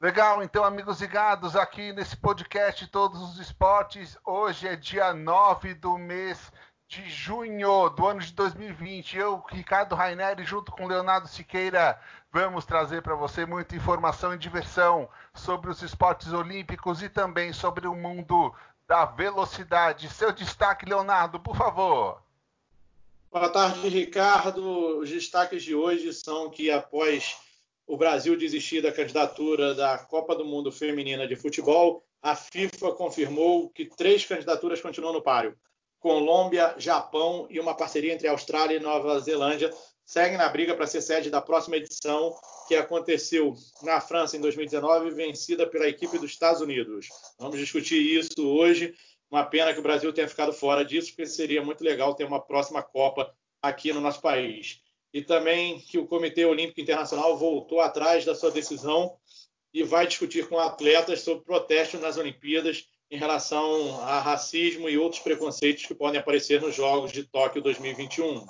Legal, então, amigos ligados, aqui nesse podcast Todos os Esportes, hoje é dia 9 do mês de junho do ano de 2020. Eu, Ricardo Raineri, junto com Leonardo Siqueira, vamos trazer para você muita informação e diversão sobre os esportes olímpicos e também sobre o mundo da velocidade. Seu destaque, Leonardo, por favor. Boa tarde, Ricardo. Os destaques de hoje são que após o Brasil desistir da candidatura da Copa do Mundo Feminina de Futebol, a FIFA confirmou que três candidaturas continuam no páreo. Colômbia, Japão e uma parceria entre Austrália e Nova Zelândia seguem na briga para ser sede da próxima edição, que aconteceu na França em 2019, vencida pela equipe dos Estados Unidos. Vamos discutir isso hoje. Uma pena que o Brasil tenha ficado fora disso, porque seria muito legal ter uma próxima Copa aqui no nosso país. E também que o Comitê Olímpico Internacional voltou atrás da sua decisão e vai discutir com atletas sobre protestos nas Olimpíadas em relação a racismo e outros preconceitos que podem aparecer nos Jogos de Tóquio 2021.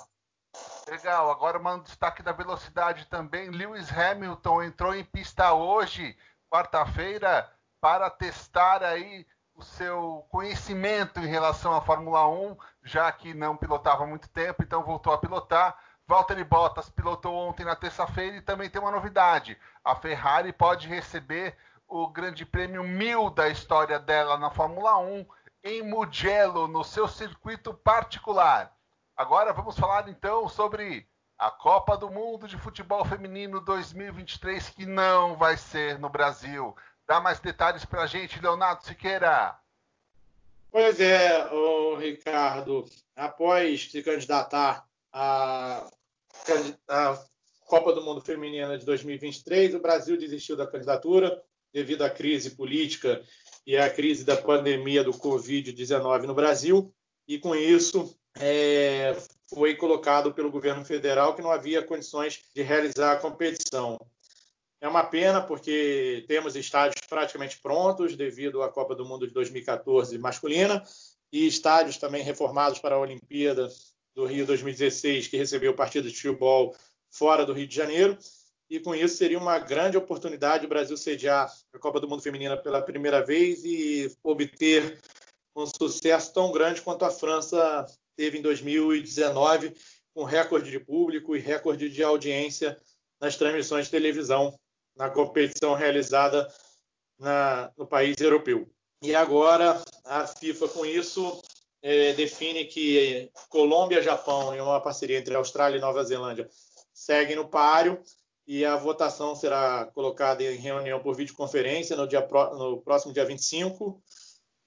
Legal, agora mando destaque da velocidade também. Lewis Hamilton entrou em pista hoje, quarta-feira, para testar aí o seu conhecimento em relação à Fórmula 1, já que não pilotava há muito tempo, então voltou a pilotar. Valtteri Bottas pilotou ontem na terça-feira e também tem uma novidade. A Ferrari pode receber o Grande Prêmio 1000 da história dela na Fórmula 1 em Mugello, no seu circuito particular. Agora vamos falar então sobre a Copa do Mundo de Futebol Feminino 2023, que não vai ser no Brasil. Dá mais detalhes para a gente, Leonardo Siqueira. Pois é, Ricardo. Após se candidatar à, à Copa do Mundo Feminina de 2023, o Brasil desistiu da candidatura devido à crise política e à crise da pandemia do Covid-19 no Brasil. E com isso, é, foi colocado pelo governo federal que não havia condições de realizar a competição. É uma pena porque temos estádios praticamente prontos devido à Copa do Mundo de 2014 masculina e estádios também reformados para a Olimpíada do Rio 2016, que recebeu partido de futebol fora do Rio de Janeiro. E com isso seria uma grande oportunidade o Brasil sediar a Copa do Mundo Feminina pela primeira vez e obter um sucesso tão grande quanto a França teve em 2019, com recorde de público e recorde de audiência nas transmissões de televisão na competição realizada na, no país europeu. E agora a FIFA, com isso, é, define que Colômbia, Japão e uma parceria entre Austrália e Nova Zelândia seguem no páreo e a votação será colocada em reunião por videoconferência no, dia, no próximo dia 25.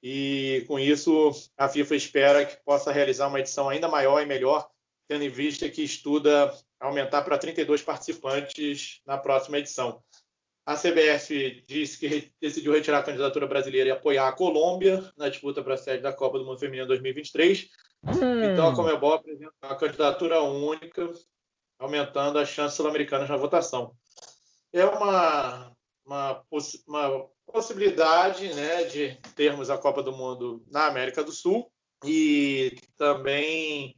E com isso, a FIFA espera que possa realizar uma edição ainda maior e melhor, tendo em vista que estuda aumentar para 32 participantes na próxima edição. A CBF disse que decidiu retirar a candidatura brasileira e apoiar a Colômbia na disputa para a sede da Copa do Mundo Feminino 2023. Hum. Então a Comebol apresenta uma candidatura única, aumentando as chances sul-americanas na votação. É uma, uma, uma possibilidade né, de termos a Copa do Mundo na América do Sul e também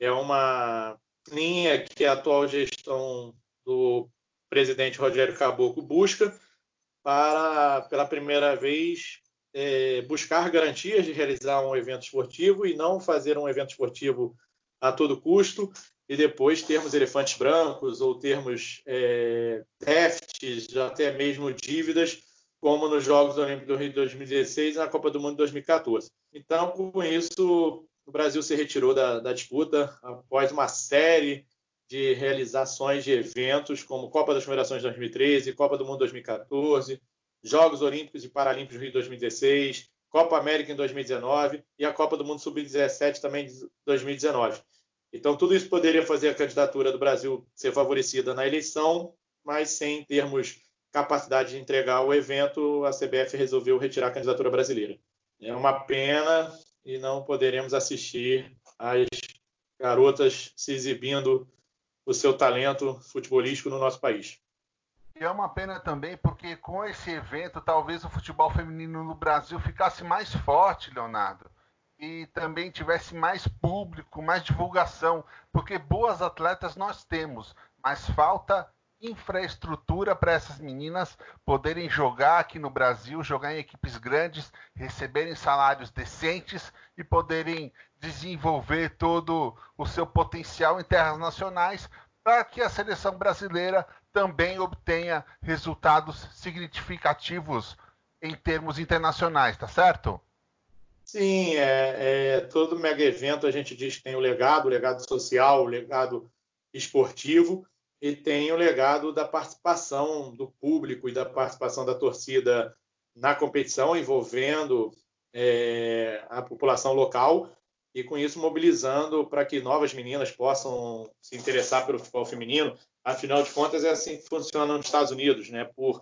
é uma linha que a atual gestão do presidente Rogério Caboclo busca para, pela primeira vez, é, buscar garantias de realizar um evento esportivo e não fazer um evento esportivo a todo custo e depois termos elefantes brancos ou termos é, déficits, até mesmo dívidas, como nos Jogos Olímpicos do Rio de 2016 e na Copa do Mundo de 2014. Então, com isso, o Brasil se retirou da, da disputa após uma série de realizações de eventos como Copa das Federações 2013, Copa do Mundo 2014, Jogos Olímpicos e Paralímpicos Rio 2016, Copa América em 2019 e a Copa do Mundo Sub-17 também de 2019. Então, tudo isso poderia fazer a candidatura do Brasil ser favorecida na eleição, mas sem termos capacidade de entregar o evento, a CBF resolveu retirar a candidatura brasileira. É uma pena e não poderemos assistir as garotas se exibindo o seu talento futebolístico no nosso país. É uma pena também porque com esse evento talvez o futebol feminino no Brasil ficasse mais forte, Leonardo, e também tivesse mais público, mais divulgação, porque boas atletas nós temos, mas falta infraestrutura para essas meninas poderem jogar aqui no Brasil, jogar em equipes grandes, receberem salários decentes e poderem desenvolver todo o seu potencial em terras nacionais para que a seleção brasileira também obtenha resultados significativos em termos internacionais, tá certo? Sim, é, é, todo mega evento a gente diz que tem o legado, o legado social, o legado esportivo e tem o legado da participação do público e da participação da torcida na competição, envolvendo é, a população local e com isso mobilizando para que novas meninas possam se interessar pelo futebol feminino. Afinal de contas, é assim que funciona nos Estados Unidos, né? Por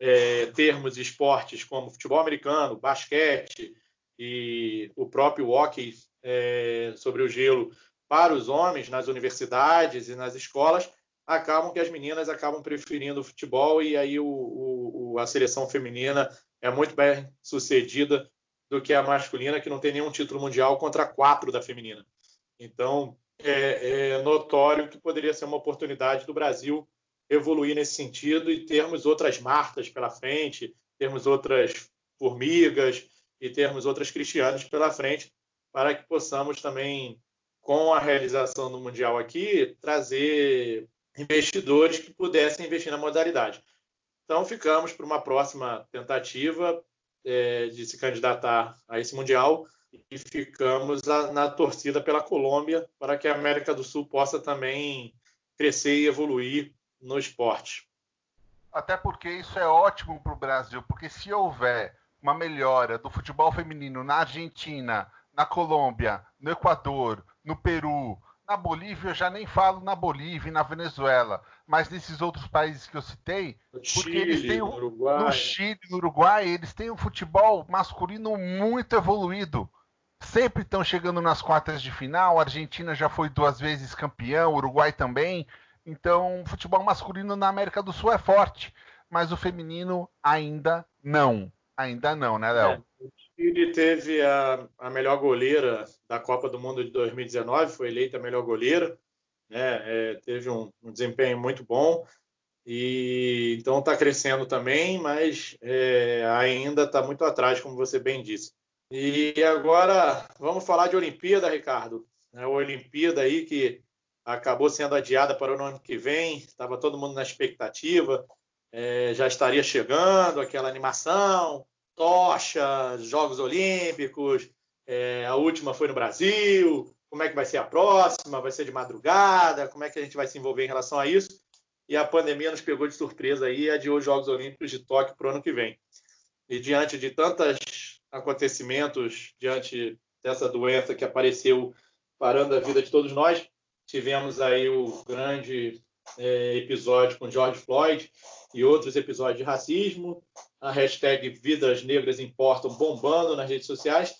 é, termos esportes como futebol americano, basquete e o próprio hockey é, sobre o gelo para os homens nas universidades e nas escolas, acabam que as meninas acabam preferindo o futebol e aí o, o, a seleção feminina é muito bem sucedida do que a masculina, que não tem nenhum título mundial contra quatro da feminina. Então, é, é notório que poderia ser uma oportunidade do Brasil evoluir nesse sentido e termos outras Martas pela frente, termos outras Formigas e termos outras Cristianas pela frente, para que possamos também, com a realização do Mundial aqui, trazer investidores que pudessem investir na modalidade. Então, ficamos para uma próxima tentativa é, de se candidatar a esse Mundial e ficamos na, na torcida pela Colômbia para que a América do Sul possa também crescer e evoluir no esporte. Até porque isso é ótimo para o Brasil, porque se houver uma melhora do futebol feminino na Argentina, na Colômbia, no Equador, no Peru, na Bolívia eu já nem falo na Bolívia e na Venezuela, mas nesses outros países que eu citei, no porque Chile, eles têm no, Uruguai. no Chile, no Uruguai, eles têm um futebol masculino muito evoluído. Sempre estão chegando nas quartas de final. A Argentina já foi duas vezes campeão, o Uruguai também. Então, o futebol masculino na América do Sul é forte, mas o feminino ainda não. Ainda não, né, Léo? É, o Chile teve a, a melhor goleira da Copa do Mundo de 2019, foi eleita a melhor goleira, né? É, teve um, um, desempenho muito bom e então está crescendo também, mas é, ainda está muito atrás, como você bem disse. E agora vamos falar de Olimpíada, Ricardo. É a Olimpíada aí que acabou sendo adiada para o ano que vem, estava todo mundo na expectativa, é, já estaria chegando aquela animação, tocha, Jogos Olímpicos, é, a última foi no Brasil, como é que vai ser a próxima, vai ser de madrugada, como é que a gente vai se envolver em relação a isso. E a pandemia nos pegou de surpresa aí e adiou os Jogos Olímpicos de Tóquio para o ano que vem. E diante de tantos acontecimentos, diante dessa doença que apareceu parando a vida de todos nós, tivemos aí o grande é, episódio com George Floyd e outros episódios de racismo, a hashtag Vidas Negras Importam bombando nas redes sociais,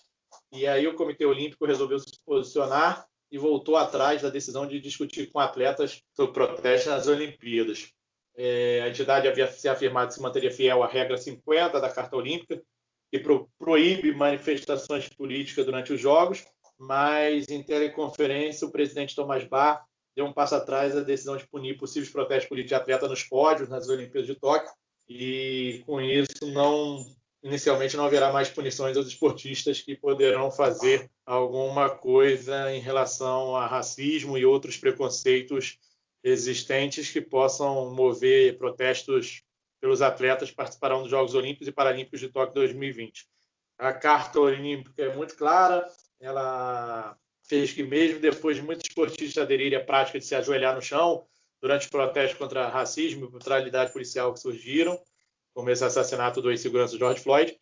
e aí o Comitê Olímpico resolveu se posicionar e voltou atrás da decisão de discutir com atletas sobre protesto nas Olimpíadas. É, a entidade havia se afirmado que se manteria fiel à regra 50 da Carta Olímpica, que pro, proíbe manifestações políticas durante os Jogos, mas em teleconferência o presidente Tomás Bach deu um passo atrás a decisão de punir possíveis protestos políticos de atleta nos pódios nas Olimpíadas de Tóquio e com isso não inicialmente não haverá mais punições aos esportistas que poderão fazer alguma coisa em relação a racismo e outros preconceitos existentes que possam mover protestos pelos atletas que participarão dos Jogos Olímpicos e Paralímpicos de Tóquio 2020. A Carta Olímpica é muito clara, ela fez que mesmo depois de muitos esportistas aderirem à prática de se ajoelhar no chão durante os protestos contra racismo e brutalidade policial que surgiram, como esse assassinato do ex-segurança George Floyd,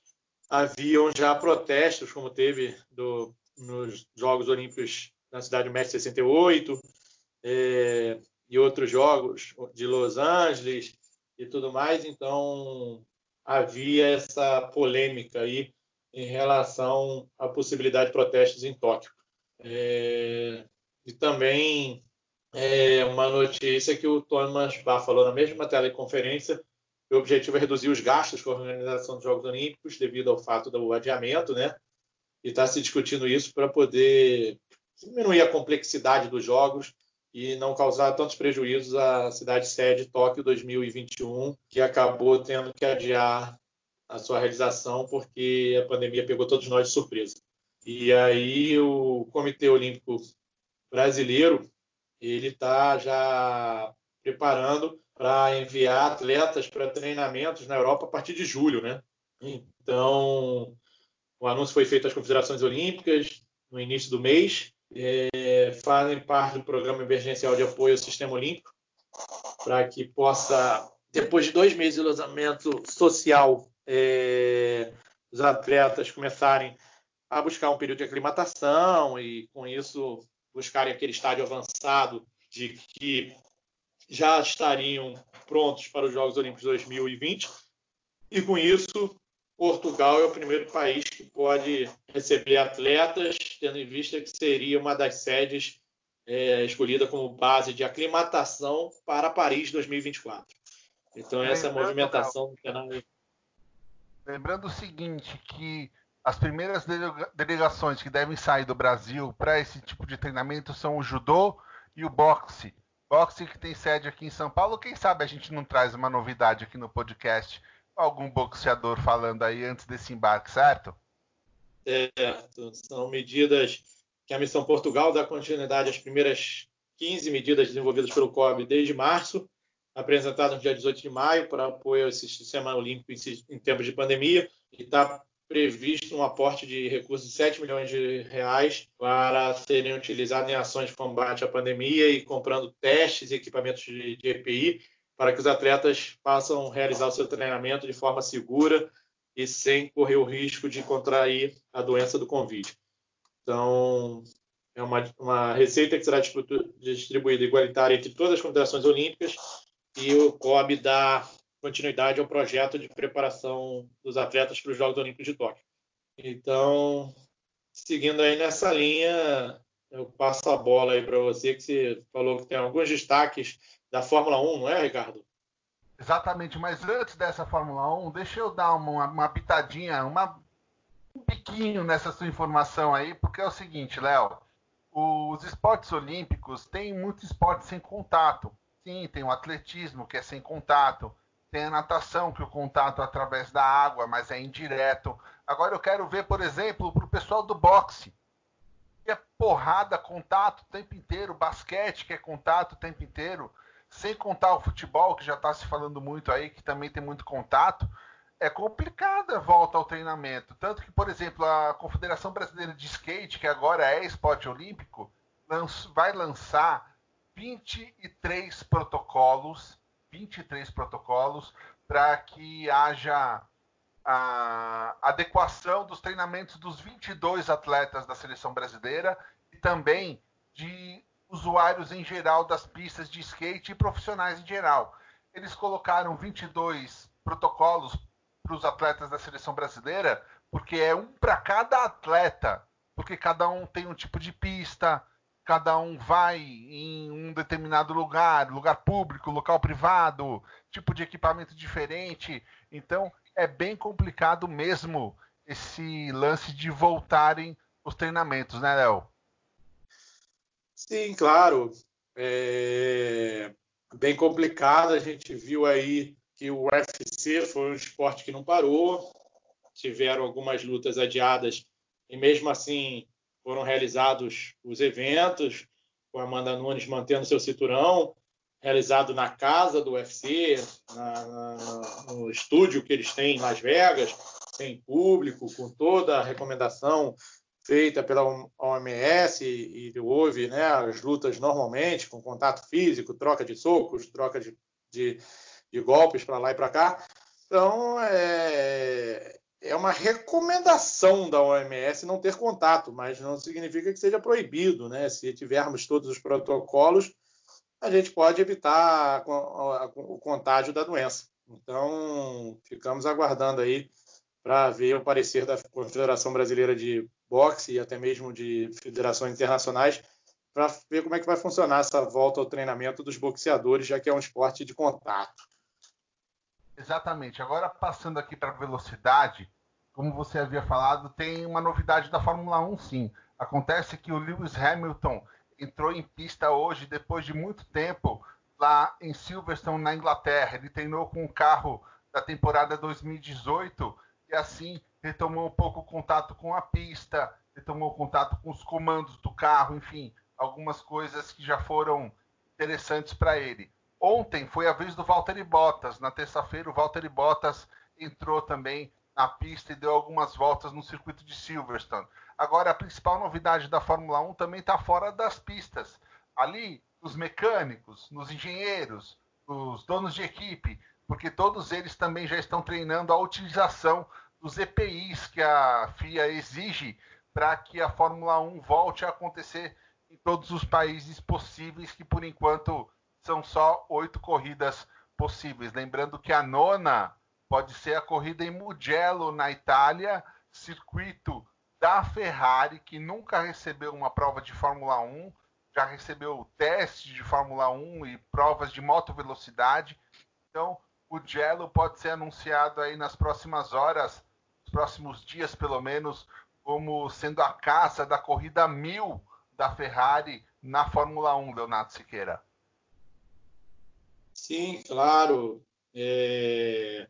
haviam já protestos, como teve do, nos Jogos Olímpicos na cidade de México 68 é, e outros jogos de Los Angeles e tudo mais. Então havia essa polêmica aí em relação à possibilidade de protestos em Tóquio. É, e também é, uma notícia que o Thomas Bach falou na mesma teleconferência o objetivo é reduzir os gastos com a organização dos Jogos Olímpicos devido ao fato do adiamento, né? E está se discutindo isso para poder diminuir a complexidade dos Jogos e não causar tantos prejuízos à cidade sede Tóquio 2021, que acabou tendo que adiar a sua realização porque a pandemia pegou todos nós de surpresa. E aí o Comitê Olímpico Brasileiro ele está já preparando para enviar atletas para treinamentos na Europa a partir de julho, né? Então o anúncio foi feito às confederações olímpicas no início do mês. É, fazem parte do programa emergencial de apoio ao sistema olímpico para que possa, depois de dois meses de isolamento social, é, os atletas começarem a buscar um período de aclimatação e, com isso, buscarem aquele estádio avançado de que já estariam prontos para os Jogos Olímpicos 2020. E, com isso, Portugal é o primeiro país que pode receber atletas, tendo em vista que seria uma das sedes é, escolhida como base de aclimatação para Paris 2024. Então, essa a movimentação Lembrando o seguinte, que as primeiras delegações que devem sair do Brasil para esse tipo de treinamento são o judô e o boxe. Boxe que tem sede aqui em São Paulo. Quem sabe a gente não traz uma novidade aqui no podcast, algum boxeador falando aí antes desse embarque, certo? Certo. São medidas que a Missão Portugal dá continuidade às primeiras 15 medidas desenvolvidas pelo COB desde março apresentado no dia 18 de maio para apoio ao sistema olímpico em, tempos de pandemia e está previsto um aporte de recursos de 7 milhões de reais para serem utilizados em ações de combate à pandemia e comprando testes e equipamentos de, de EPI para que os atletas possam realizar o seu treinamento de forma segura e sem correr o risco de contrair a doença do Covid. Então, é uma, uma receita que será distribuída igualitária entre todas as confederações olímpicas e o COB dá continuidade ao projeto de preparação dos atletas para os Jogos Olímpicos de Tóquio. Então, seguindo aí nessa linha, eu passo a bola aí para você, que você falou que tem alguns destaques da Fórmula 1, não é, Ricardo? Exatamente, mas antes dessa Fórmula 1, deixa eu dar uma, uma pitadinha, uma, um piquinho nessa sua informação aí, porque é o seguinte, Léo, os esportes olímpicos têm muito esporte sem contato. Sim, tem o atletismo, que é sem contato. Tem a natação, que o contato é através da água, mas é indireto. Agora eu quero ver, por exemplo, para o pessoal do boxe. Que é porrada, contato o tempo inteiro. Basquete, que é contato o tempo inteiro. Sem contar o futebol, que já está se falando muito aí, que também tem muito contato. É complicada a volta ao treinamento. Tanto que, por exemplo, a Confederação Brasileira de Skate, que agora é esporte olímpico, vai lançar 23 protocolos, 23 protocolos para que haja a adequação dos treinamentos dos 22 atletas da seleção brasileira e também de usuários em geral das pistas de skate e profissionais em geral. Eles colocaram 22 protocolos para os atletas da seleção brasileira, porque é um para cada atleta, porque cada um tem um tipo de pista, cada um vai em um determinado lugar, lugar público, local privado, tipo de equipamento diferente. Então é bem complicado mesmo esse lance de voltarem os treinamentos, né, Léo? Sim, claro. É bem complicado. A gente viu aí que o UFC foi um esporte que não parou. Tiveram algumas lutas adiadas e mesmo assim foram realizados os eventos, com a Amanda Nunes mantendo seu cinturão, realizado na casa do UFC, na, na, no estúdio que eles têm em Las Vegas, sem público, com toda a recomendação feita pela OMS e, houve né, as lutas normalmente, com contato físico, troca de socos, troca de, de, de golpes para lá e para cá. Então, é, é uma recomendação da OMS não ter contato, mas não significa que seja proibido, né? Se tivermos todos os protocolos, a gente pode evitar o contágio da doença. Então, ficamos aguardando aí para ver o parecer da Confederação Brasileira de Boxe e até mesmo de federações internacionais para ver como é que vai funcionar essa volta ao treinamento dos boxeadores, já que é um esporte de contato. Exatamente. Agora passando aqui para velocidade, como você havia falado, tem uma novidade da Fórmula 1, sim. Acontece que o Lewis Hamilton entrou em pista hoje depois de muito tempo lá em Silverstone, na Inglaterra. Ele treinou com o carro da temporada 2018 e assim retomou um pouco o contato com a pista, retomou contato com os comandos do carro, enfim, algumas coisas que já foram interessantes para ele. Ontem foi a vez do Valtteri Bottas. Na terça-feira, o Valtteri Bottas entrou também na pista e deu algumas voltas no circuito de Silverstone. Agora, a principal novidade da Fórmula 1 também está fora das pistas. Ali, os mecânicos, nos engenheiros, os donos de equipe, porque todos eles também já estão treinando a utilização dos EPIs que a FIA exige para que a Fórmula 1 volte a acontecer em todos os países possíveis, que por enquanto são só oito corridas possíveis. Lembrando que a nona pode ser a corrida em Mugello, na Itália, circuito da Ferrari, que nunca recebeu uma prova de Fórmula 1, já recebeu teste de Fórmula 1 e provas de moto velocidade. Então, o Gelo pode ser anunciado aí nas próximas horas, nos próximos dias pelo menos, como sendo a caça da corrida mil da Ferrari na Fórmula 1, Leonardo Siqueira. Sim, claro. É...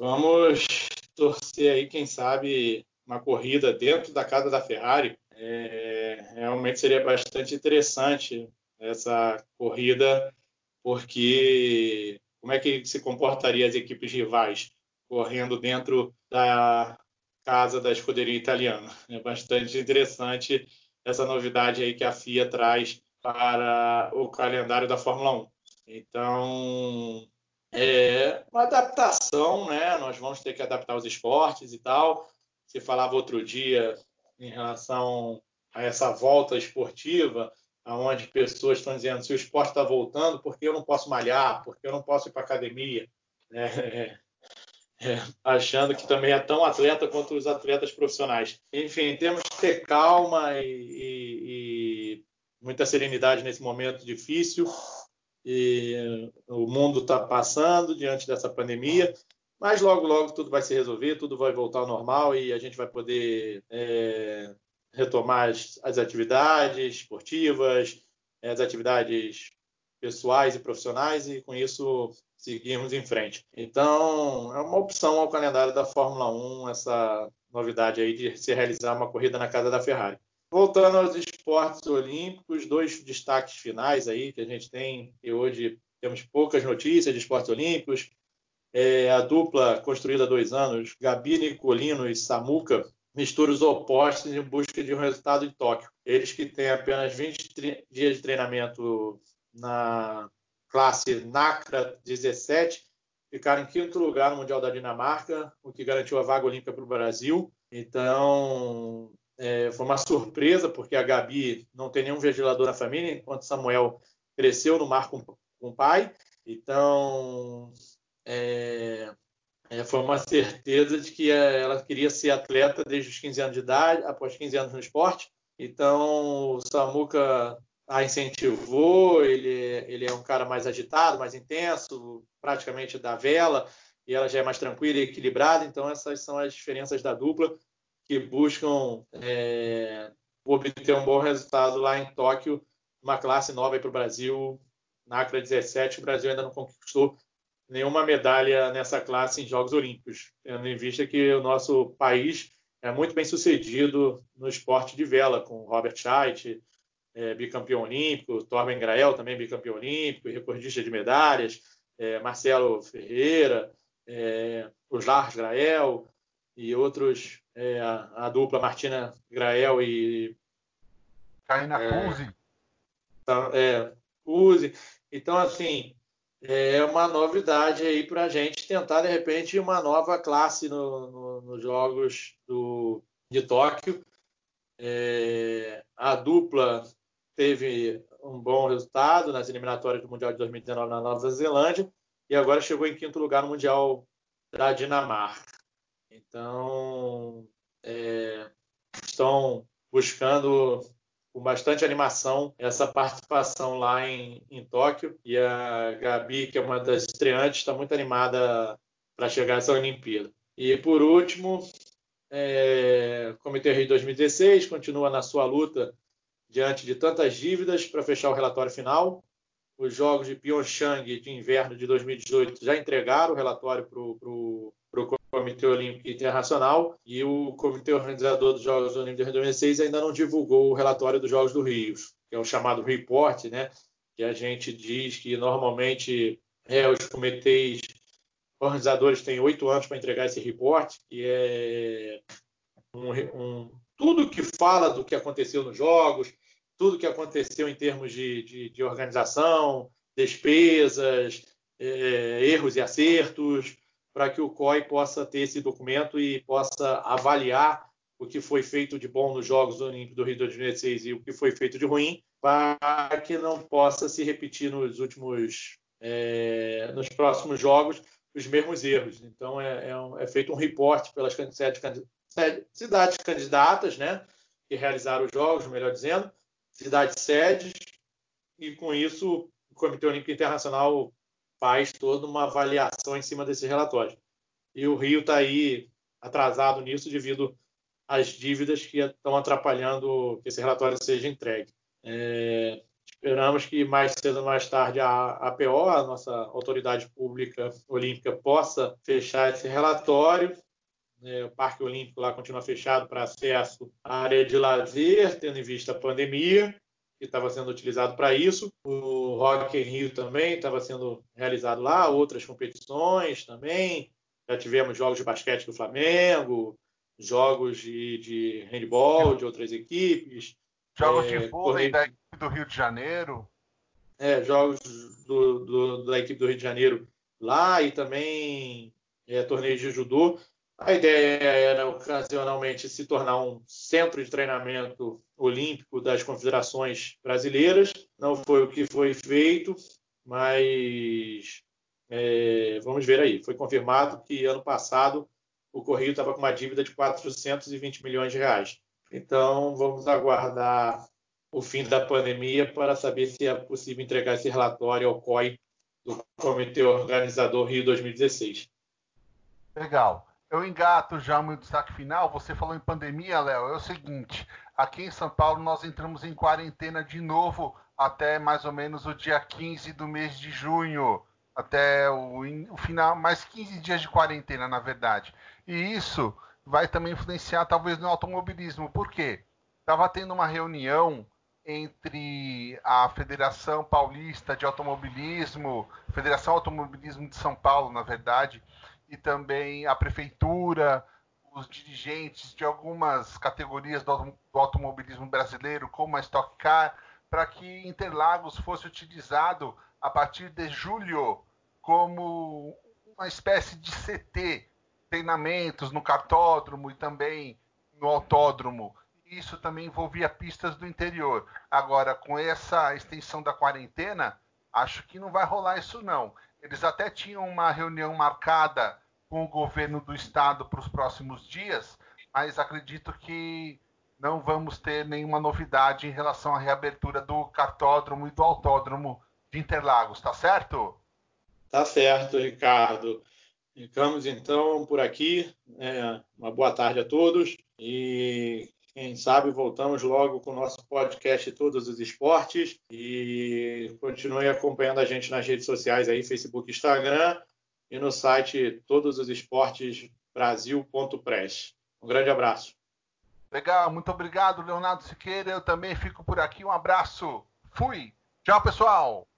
Vamos torcer aí, quem sabe, uma corrida dentro da casa da Ferrari. É... Realmente seria bastante interessante essa corrida, porque como é que se comportaria as equipes rivais correndo dentro da casa da escuderia italiana? É bastante interessante essa novidade aí que a FIA traz para o calendário da Fórmula 1. Então, é uma adaptação, né? Nós vamos ter que adaptar os esportes e tal. Você falava outro dia em relação a essa volta esportiva, aonde pessoas estão dizendo se o esporte está voltando, por que eu não posso malhar? Por que eu não posso ir para academia? É, é, achando que também é tão atleta quanto os atletas profissionais. Enfim, temos que ter calma e, e, e muita serenidade nesse momento difícil. E o mundo está passando diante dessa pandemia, mas logo, logo tudo vai se resolver, tudo vai voltar ao normal e a gente vai poder é, retomar as, as, atividades esportivas, as atividades pessoais e profissionais e com isso seguirmos em frente. Então, é uma opção ao calendário da Fórmula 1 essa novidade aí de se realizar uma corrida na casa da Ferrari. Voltando aos esportes olímpicos, dois destaques finais aí que a gente tem, e hoje temos poucas notícias de esportes olímpicos. É, a dupla construída há dois anos, Gabi Nicolino e Samuca, mistura os opostos em busca de um resultado em Tóquio. Eles que têm apenas 20 dias de treinamento na classe NACRA 17, ficaram em quinto lugar no Mundial da Dinamarca, o que garantiu a vaga olímpica para o Brasil. Então, é, foi uma surpresa, porque a Gabi não tem nenhum ventilador na família, enquanto Samuel cresceu no mar com, com o pai. Então, é, é, foi uma certeza de que ela queria ser atleta desde os 15 anos de idade, após 15 anos no esporte. Então, o Samuca a incentivou, ele, ele é um cara mais agitado, mais intenso, praticamente da vela, e ela já é mais tranquila e equilibrada, então essas são as diferenças da dupla que buscam é, obter um bom resultado lá em Tóquio, uma classe nova para o Brasil, na Acra 17, o Brasil ainda não conquistou nenhuma medalha nessa classe em Jogos Olímpicos, tendo em vista que o nosso país é muito bem sucedido no esporte de vela, com Robert Scheidt, é, bicampeão olímpico, Torben Grael também bicampeão olímpico, recordista de medalhas, é, Marcelo Ferreira, é, o Lars Grael e outros, é, a, a, dupla Martina Grael e Karina é, Puzzi. Tá, é. Então, assim, é uma novidade aí para a gente tentar, de repente, uma nova classe no, no, nos Jogos do, de Tóquio. É, a dupla teve um bom resultado nas eliminatórias do Mundial de 2019 na Nova Zelândia e agora chegou em quinto lugar no Mundial da Dinamarca. Então, é, estão buscando com bastante animação essa participação lá em, em Tóquio e a Gabi, que é uma das estreantes, está muito animada para chegar essa Olimpíada. E por último, é, o Comitê Rio 2016 continua na sua luta diante de tantas dívidas para fechar o relatório final. Os Jogos de Pyeongchang de inverno de 2018 já entregaram o relatório para o Comitê Olímpico Internacional e o Comitê Organizador dos Jogos Olímpicos de 2006 ainda não divulgou o relatório dos Jogos do Rio, que é o chamado report, né? Que a gente diz que normalmente é, os comitês organizadores têm oito anos para entregar esse report, que é um, um, tudo que fala do que aconteceu nos jogos, tudo que aconteceu em termos de, de, de organização, despesas, é, erros e acertos, para que o COI possa ter esse documento e possa avaliar o que foi feito de bom nos Jogos Olímpicos do Rio de 2016 e o que foi feito de ruim, para que não possa se repetir nos últimos, é, nos próximos jogos os mesmos erros. Então é, é, é feito um reporte pelas cidades candidatas, né, que realizaram os jogos, melhor dizendo, cidades sedes, e com isso o Comitê Olímpico Internacional faz toda uma avaliação em cima desse relatório. E o Rio está aí atrasado nisso devido às dívidas que estão atrapalhando que esse relatório seja entregue. É, esperamos que mais cedo ou mais tarde a APO, a nossa autoridade pública olímpica, possa fechar esse relatório. É, o Parque Olímpico lá continua fechado para acesso à área de lazer, tendo em vista a pandemia que estava sendo utilizado para isso. O Rock in Rio também estava sendo realizado lá, outras competições também. Já tivemos jogos de basquete do Flamengo, jogos de, de handball de outras equipes. Jogos é, de vôlei da equipe do Rio de Janeiro. É, jogos do, do, da equipe do Rio de Janeiro lá e também é, torneios de judô. A ideia era ocasionalmente se tornar um centro de treinamento olímpico das confederações brasileiras. Não foi o que foi feito, mas é, vamos ver aí. Foi confirmado que ano passado o Correio estava com uma dívida de 420 milhões de reais. Então vamos aguardar o fim da pandemia para saber se é possível entregar esse relatório ao COI do Comitê Organizador Rio 2016. Legal eu engato já o meu destaque final. Você falou em pandemia, Léo. É o seguinte: aqui em São Paulo nós entramos em quarentena de novo até mais ou menos o dia 15 do mês de junho. Até o, o final, mais 15 dias de quarentena, na verdade. E isso vai também influenciar, talvez, no automobilismo. Por quê? Estava tendo uma reunião entre a Federação Paulista de Automobilismo, Federação Automobilismo de São Paulo, na verdade, e também a prefeitura, os dirigentes de algumas categorias do, do automobilismo brasileiro, como a Stock Car, para que Interlagos fosse utilizado a partir de julho como uma espécie de CT, treinamentos no cartódromo e também no autódromo. Isso também envolvia pistas do interior. Agora, com essa extensão da quarentena, acho que não vai rolar isso não. Eles até tinham uma reunião marcada com o governo do estado para os próximos dias, mas acredito que não vamos ter nenhuma novidade em relação à reabertura do cartódromo e do autódromo de Interlagos, tá certo? Tá certo, Ricardo. Ficamos então por aqui. É, uma boa tarde a todos e quem sabe voltamos logo com o nosso podcast Todos os Esportes e continue acompanhando a gente nas redes sociais aí, Facebook, Instagram e no site todos os esportes brasil.press. Um grande abraço. Legal, muito obrigado, Leonardo Siqueira. Eu também fico por aqui. Um abraço. Fui. Tchau, pessoal.